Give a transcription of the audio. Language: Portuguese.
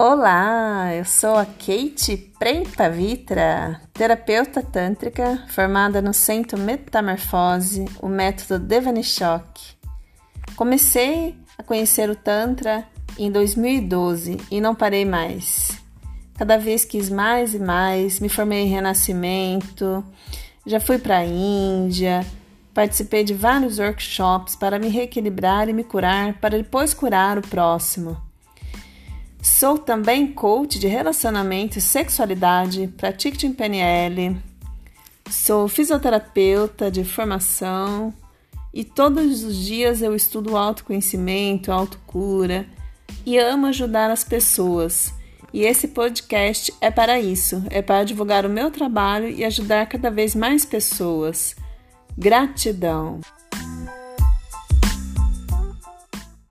Olá, eu sou a Kate Prempavitra, terapeuta tântrica formada no Centro Metamorfose, o método Devanishok. Comecei a conhecer o Tantra em 2012 e não parei mais. Cada vez quis mais e mais, me formei em Renascimento, já fui para a Índia, participei de vários workshops para me reequilibrar e me curar, para depois curar o próximo. Sou também coach de relacionamento e sexualidade, pratico de PNL, sou fisioterapeuta de formação e todos os dias eu estudo autoconhecimento, autocura e amo ajudar as pessoas. E esse podcast é para isso, é para divulgar o meu trabalho e ajudar cada vez mais pessoas. Gratidão!